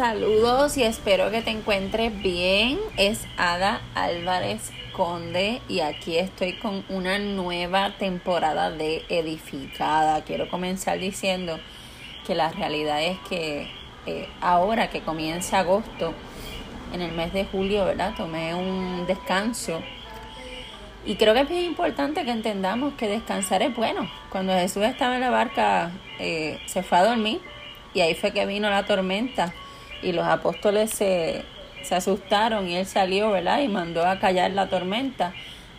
Saludos y espero que te encuentres bien. Es Ada Álvarez Conde y aquí estoy con una nueva temporada de Edificada. Quiero comenzar diciendo que la realidad es que eh, ahora que comienza agosto, en el mes de julio, ¿verdad? Tomé un descanso. Y creo que es bien importante que entendamos que descansar es bueno. Cuando Jesús estaba en la barca, eh, se fue a dormir y ahí fue que vino la tormenta y los apóstoles se, se asustaron y él salió, ¿verdad? Y mandó a callar la tormenta.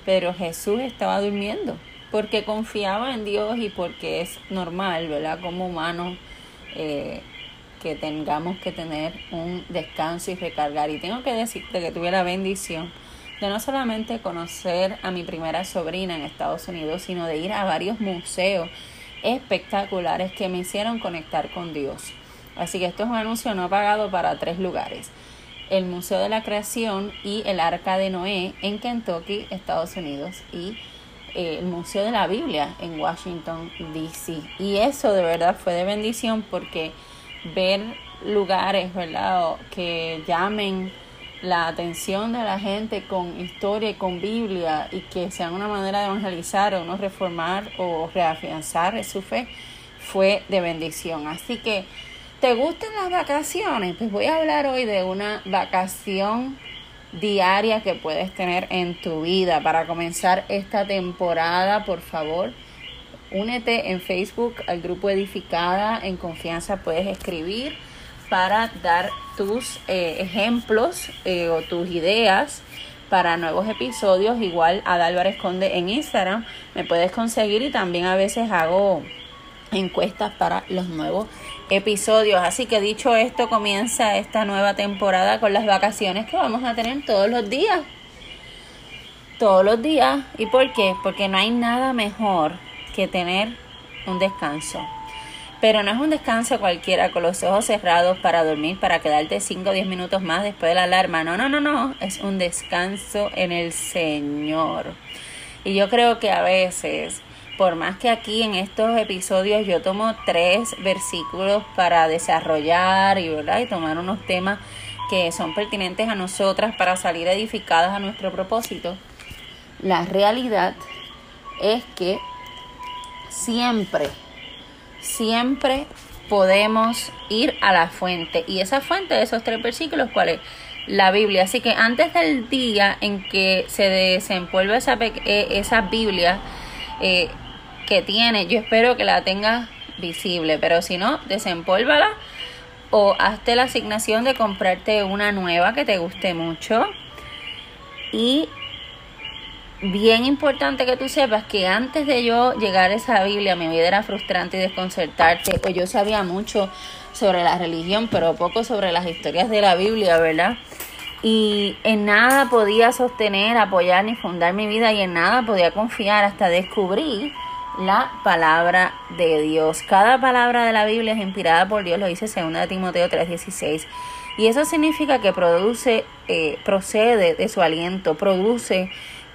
Pero Jesús estaba durmiendo porque confiaba en Dios y porque es normal, ¿verdad? Como humanos eh, que tengamos que tener un descanso y recargar. Y tengo que decirte que tuve la bendición de no solamente conocer a mi primera sobrina en Estados Unidos, sino de ir a varios museos espectaculares que me hicieron conectar con Dios. Así que esto es un anuncio no pagado para tres lugares. El Museo de la Creación y el Arca de Noé en Kentucky, Estados Unidos. Y eh, el Museo de la Biblia en Washington, D.C. Y eso de verdad fue de bendición porque ver lugares, ¿verdad? Que llamen la atención de la gente con historia y con Biblia y que sean una manera de evangelizar o no reformar o reafianzar su fe fue de bendición. Así que, ¿te gustan las vacaciones? Pues voy a hablar hoy de una vacación diaria que puedes tener en tu vida para comenzar esta temporada, por favor. Únete en Facebook al grupo Edificada, en confianza puedes escribir para dar tus eh, ejemplos eh, o tus ideas para nuevos episodios. Igual a Álvarez Conde en Instagram me puedes conseguir y también a veces hago encuestas para los nuevos episodios. Así que dicho esto, comienza esta nueva temporada con las vacaciones que vamos a tener todos los días. Todos los días. ¿Y por qué? Porque no hay nada mejor que tener un descanso. Pero no es un descanso cualquiera con los ojos cerrados para dormir, para quedarte 5 o 10 minutos más después de la alarma. No, no, no, no. Es un descanso en el Señor. Y yo creo que a veces, por más que aquí en estos episodios yo tomo tres versículos para desarrollar y, ¿verdad? y tomar unos temas que son pertinentes a nosotras para salir edificadas a nuestro propósito, la realidad es que siempre siempre podemos ir a la fuente. Y esa fuente de esos tres versículos, ¿cuál es? La Biblia. Así que antes del día en que se desempolve esa, eh, esa Biblia eh, que tiene, yo espero que la tengas visible. Pero si no, desempólvala o hazte la asignación de comprarte una nueva que te guste mucho. Y bien importante que tú sepas que antes de yo llegar a esa Biblia, mi vida era frustrante y desconcertante, pues yo sabía mucho sobre la religión, pero poco sobre las historias de la Biblia, ¿verdad? Y en nada podía sostener, apoyar ni fundar mi vida y en nada podía confiar hasta descubrir la palabra de Dios. Cada palabra de la Biblia es inspirada por Dios, lo dice 2 Timoteo 3:16. Y eso significa que produce, eh, procede de su aliento, produce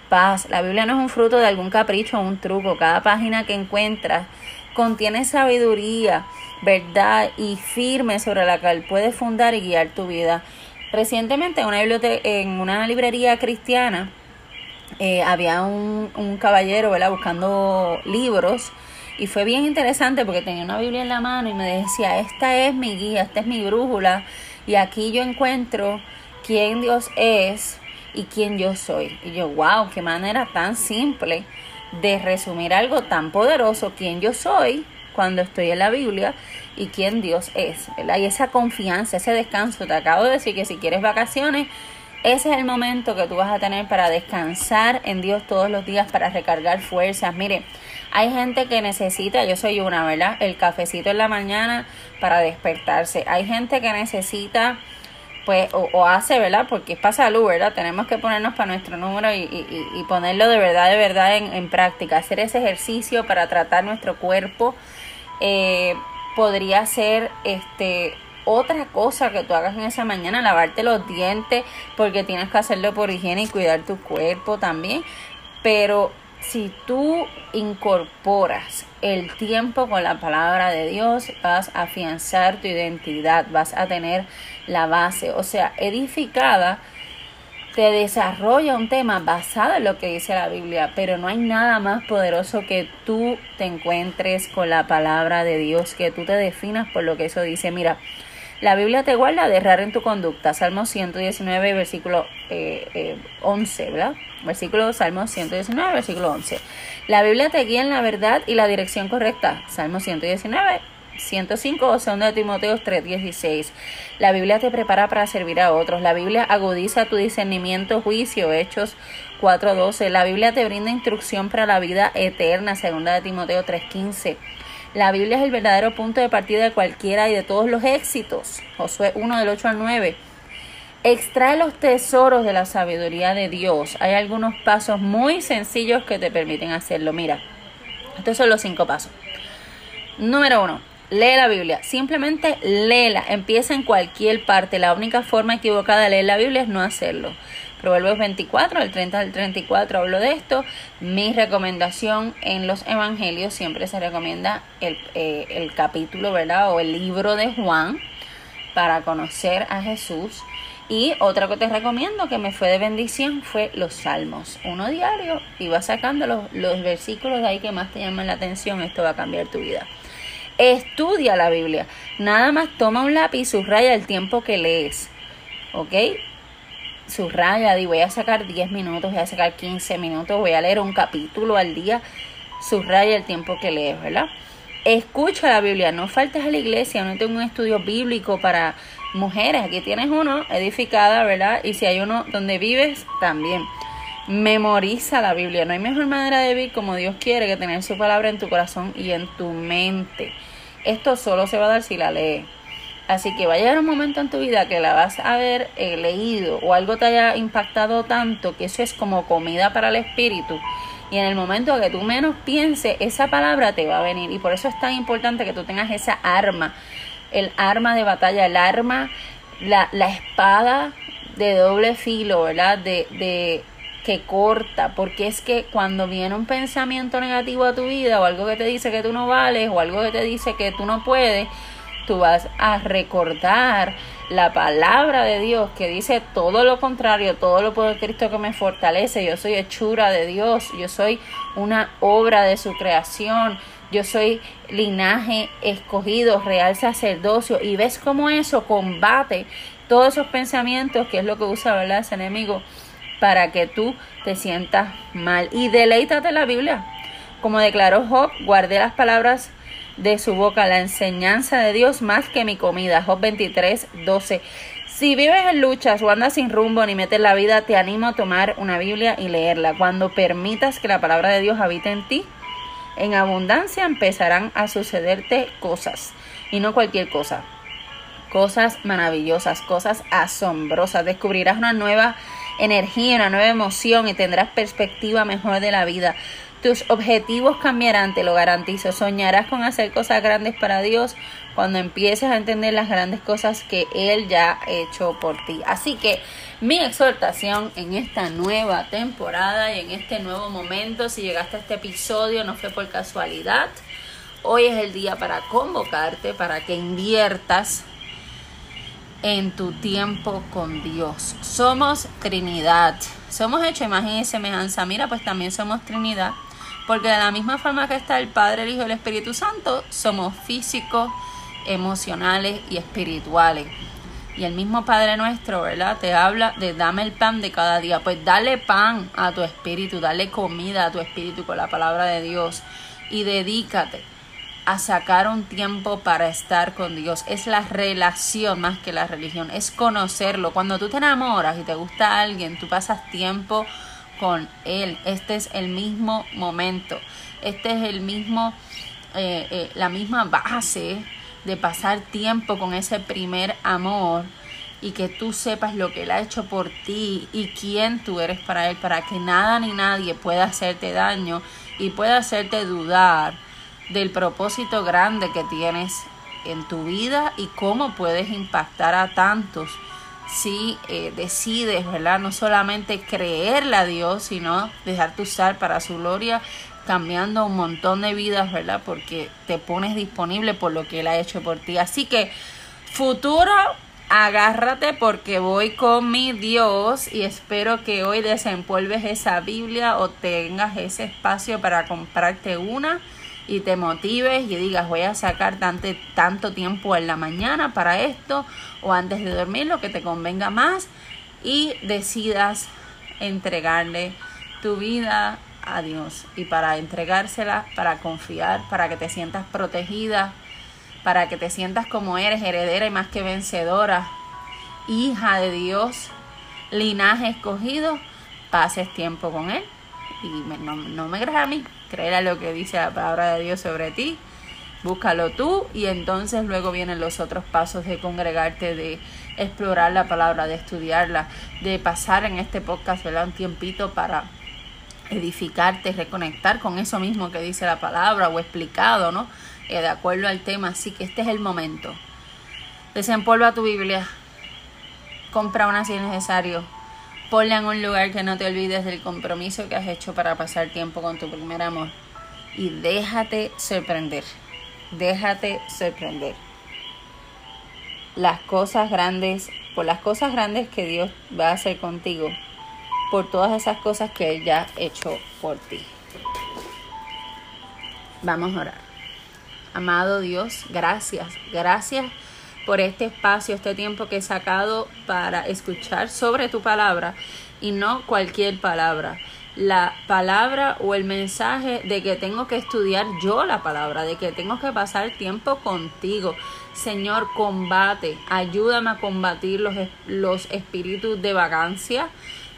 paz. La Biblia no es un fruto de algún capricho o un truco. Cada página que encuentras contiene sabiduría, verdad y firme sobre la cual puedes fundar y guiar tu vida. Recientemente en una, en una librería cristiana eh, había un, un caballero ¿verdad? buscando libros y fue bien interesante porque tenía una Biblia en la mano y me decía, esta es mi guía, esta es mi brújula y aquí yo encuentro quién Dios es, y quién yo soy. Y yo, wow, qué manera tan simple de resumir algo tan poderoso, quién yo soy cuando estoy en la Biblia y quién Dios es. ¿verdad? Y esa confianza, ese descanso, te acabo de decir que si quieres vacaciones, ese es el momento que tú vas a tener para descansar en Dios todos los días, para recargar fuerzas. Mire, hay gente que necesita, yo soy una, ¿verdad? El cafecito en la mañana para despertarse. Hay gente que necesita pues, o, hace, ¿verdad? Porque es para salud, ¿verdad? Tenemos que ponernos para nuestro número y, ponerlo de verdad, de verdad en, en, práctica. Hacer ese ejercicio para tratar nuestro cuerpo. Eh, podría ser este otra cosa que tú hagas en esa mañana, lavarte los dientes, porque tienes que hacerlo por higiene y cuidar tu cuerpo también. Pero si tú incorporas el tiempo con la palabra de Dios, vas a afianzar tu identidad, vas a tener la base, o sea, edificada, te desarrolla un tema basado en lo que dice la Biblia, pero no hay nada más poderoso que tú te encuentres con la palabra de Dios, que tú te definas por lo que eso dice. Mira, la Biblia te guarda de errar en tu conducta. Salmo 119, versículo eh, 11, eh, ¿verdad? Versículo Salmo 119, versículo 11. La Biblia te guía en la verdad y la dirección correcta. Salmo 119, 105 o 2 de Timoteo 3:16. La Biblia te prepara para servir a otros. La Biblia agudiza tu discernimiento, juicio, Hechos 4:12. La Biblia te brinda instrucción para la vida eterna, 2 de Timoteo 3:15. La Biblia es el verdadero punto de partida de cualquiera y de todos los éxitos. Josué 1 del 8 al 9. Extrae los tesoros de la sabiduría de Dios. Hay algunos pasos muy sencillos que te permiten hacerlo. Mira, estos son los cinco pasos. Número uno, lee la Biblia. Simplemente léela. Empieza en cualquier parte. La única forma equivocada de leer la Biblia es no hacerlo. Proverbios 24, el 30 al 34 hablo de esto. Mi recomendación en los evangelios siempre se recomienda el, eh, el capítulo, ¿verdad? O el libro de Juan para conocer a Jesús. Y otra que te recomiendo que me fue de bendición fue los salmos. Uno diario y vas sacando los, los versículos de ahí que más te llaman la atención. Esto va a cambiar tu vida. Estudia la Biblia. Nada más toma un lápiz y subraya el tiempo que lees. ¿Ok? Subraya, y voy a sacar 10 minutos, voy a sacar 15 minutos, voy a leer un capítulo al día, subraya el tiempo que lees, ¿verdad? Escucha la Biblia, no faltes a la iglesia, no tengo un estudio bíblico para mujeres, aquí tienes uno edificada, ¿verdad? Y si hay uno donde vives, también. Memoriza la Biblia, no hay mejor manera de vivir como Dios quiere que tener su palabra en tu corazón y en tu mente. Esto solo se va a dar si la lees. Así que va a llegar un momento en tu vida que la vas a haber eh, leído o algo te haya impactado tanto que eso es como comida para el espíritu. Y en el momento que tú menos pienses, esa palabra te va a venir. Y por eso es tan importante que tú tengas esa arma, el arma de batalla, el arma, la, la espada de doble filo, ¿verdad? De, de que corta, porque es que cuando viene un pensamiento negativo a tu vida o algo que te dice que tú no vales o algo que te dice que tú no puedes, tú vas a recordar la palabra de Dios que dice todo lo contrario, todo lo puedo Cristo que me fortalece, yo soy hechura de Dios, yo soy una obra de su creación, yo soy linaje escogido, real sacerdocio, y ves cómo eso combate todos esos pensamientos, que es lo que usa ¿verdad? ese enemigo, para que tú te sientas mal. Y deleítate la Biblia. Como declaró Job, guardé las palabras de su boca la enseñanza de Dios más que mi comida. Job 23, 12. Si vives en luchas o andas sin rumbo ni metes la vida, te animo a tomar una Biblia y leerla. Cuando permitas que la palabra de Dios habite en ti, en abundancia empezarán a sucederte cosas. Y no cualquier cosa. Cosas maravillosas, cosas asombrosas. Descubrirás una nueva energía, una nueva emoción y tendrás perspectiva mejor de la vida. Tus objetivos cambiarán, te lo garantizo. Soñarás con hacer cosas grandes para Dios cuando empieces a entender las grandes cosas que Él ya ha hecho por ti. Así que mi exhortación en esta nueva temporada y en este nuevo momento, si llegaste a este episodio, no fue por casualidad. Hoy es el día para convocarte, para que inviertas en tu tiempo con Dios. Somos Trinidad. Somos hecho imagen y semejanza. Mira, pues también somos Trinidad. Porque de la misma forma que está el Padre, el Hijo y el Espíritu Santo, somos físicos, emocionales y espirituales. Y el mismo Padre nuestro, ¿verdad? Te habla de dame el pan de cada día. Pues dale pan a tu espíritu, dale comida a tu espíritu con la palabra de Dios. Y dedícate a sacar un tiempo para estar con Dios. Es la relación más que la religión, es conocerlo. Cuando tú te enamoras y te gusta alguien, tú pasas tiempo con Él. Este es el mismo momento. Este es el mismo, eh, eh, la misma base de pasar tiempo con ese primer amor y que tú sepas lo que Él ha hecho por ti y quién tú eres para Él, para que nada ni nadie pueda hacerte daño y pueda hacerte dudar del propósito grande que tienes en tu vida y cómo puedes impactar a tantos si eh, decides, ¿verdad? No solamente creerle a Dios, sino dejarte usar para su gloria, cambiando un montón de vidas, ¿verdad? Porque te pones disponible por lo que Él ha hecho por ti. Así que, futuro, agárrate porque voy con mi Dios y espero que hoy desempolves esa Biblia o tengas ese espacio para comprarte una y te motives y digas voy a sacar tanto, tanto tiempo en la mañana para esto o antes de dormir lo que te convenga más y decidas entregarle tu vida a Dios y para entregársela, para confiar, para que te sientas protegida, para que te sientas como eres, heredera y más que vencedora, hija de Dios, linaje escogido, pases tiempo con Él y no, no me creas a mí, creer a lo que dice la palabra de Dios sobre ti, búscalo tú y entonces luego vienen los otros pasos de congregarte, de explorar la palabra, de estudiarla, de pasar en este podcast un tiempito para edificarte, reconectar con eso mismo que dice la palabra o explicado, ¿no? Eh, de acuerdo al tema. Así que este es el momento. Desempolva tu Biblia, compra una si es necesario, Ponla en un lugar que no te olvides del compromiso que has hecho para pasar tiempo con tu primer amor. Y déjate sorprender. Déjate sorprender. Las cosas grandes, por las cosas grandes que Dios va a hacer contigo, por todas esas cosas que Él ya ha hecho por ti. Vamos a orar. Amado Dios, gracias, gracias por este espacio, este tiempo que he sacado para escuchar sobre tu palabra y no cualquier palabra. La palabra o el mensaje de que tengo que estudiar yo la palabra, de que tengo que pasar tiempo contigo. Señor, combate, ayúdame a combatir los, los espíritus de vagancia,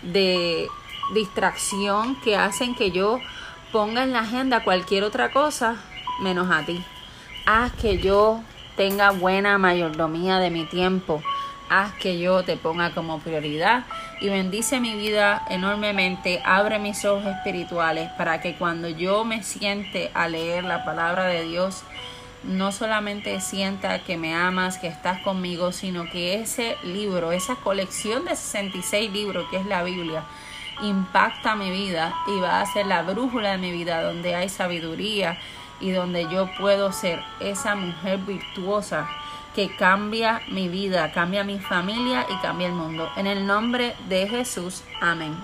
de distracción que hacen que yo ponga en la agenda cualquier otra cosa menos a ti. Haz que yo tenga buena mayordomía de mi tiempo. Haz que yo te ponga como prioridad y bendice mi vida enormemente. Abre mis ojos espirituales para que cuando yo me siente a leer la palabra de Dios, no solamente sienta que me amas, que estás conmigo, sino que ese libro, esa colección de 66 libros que es la Biblia, impacta mi vida y va a ser la brújula de mi vida donde hay sabiduría, y donde yo puedo ser esa mujer virtuosa que cambia mi vida, cambia mi familia y cambia el mundo. En el nombre de Jesús, amén.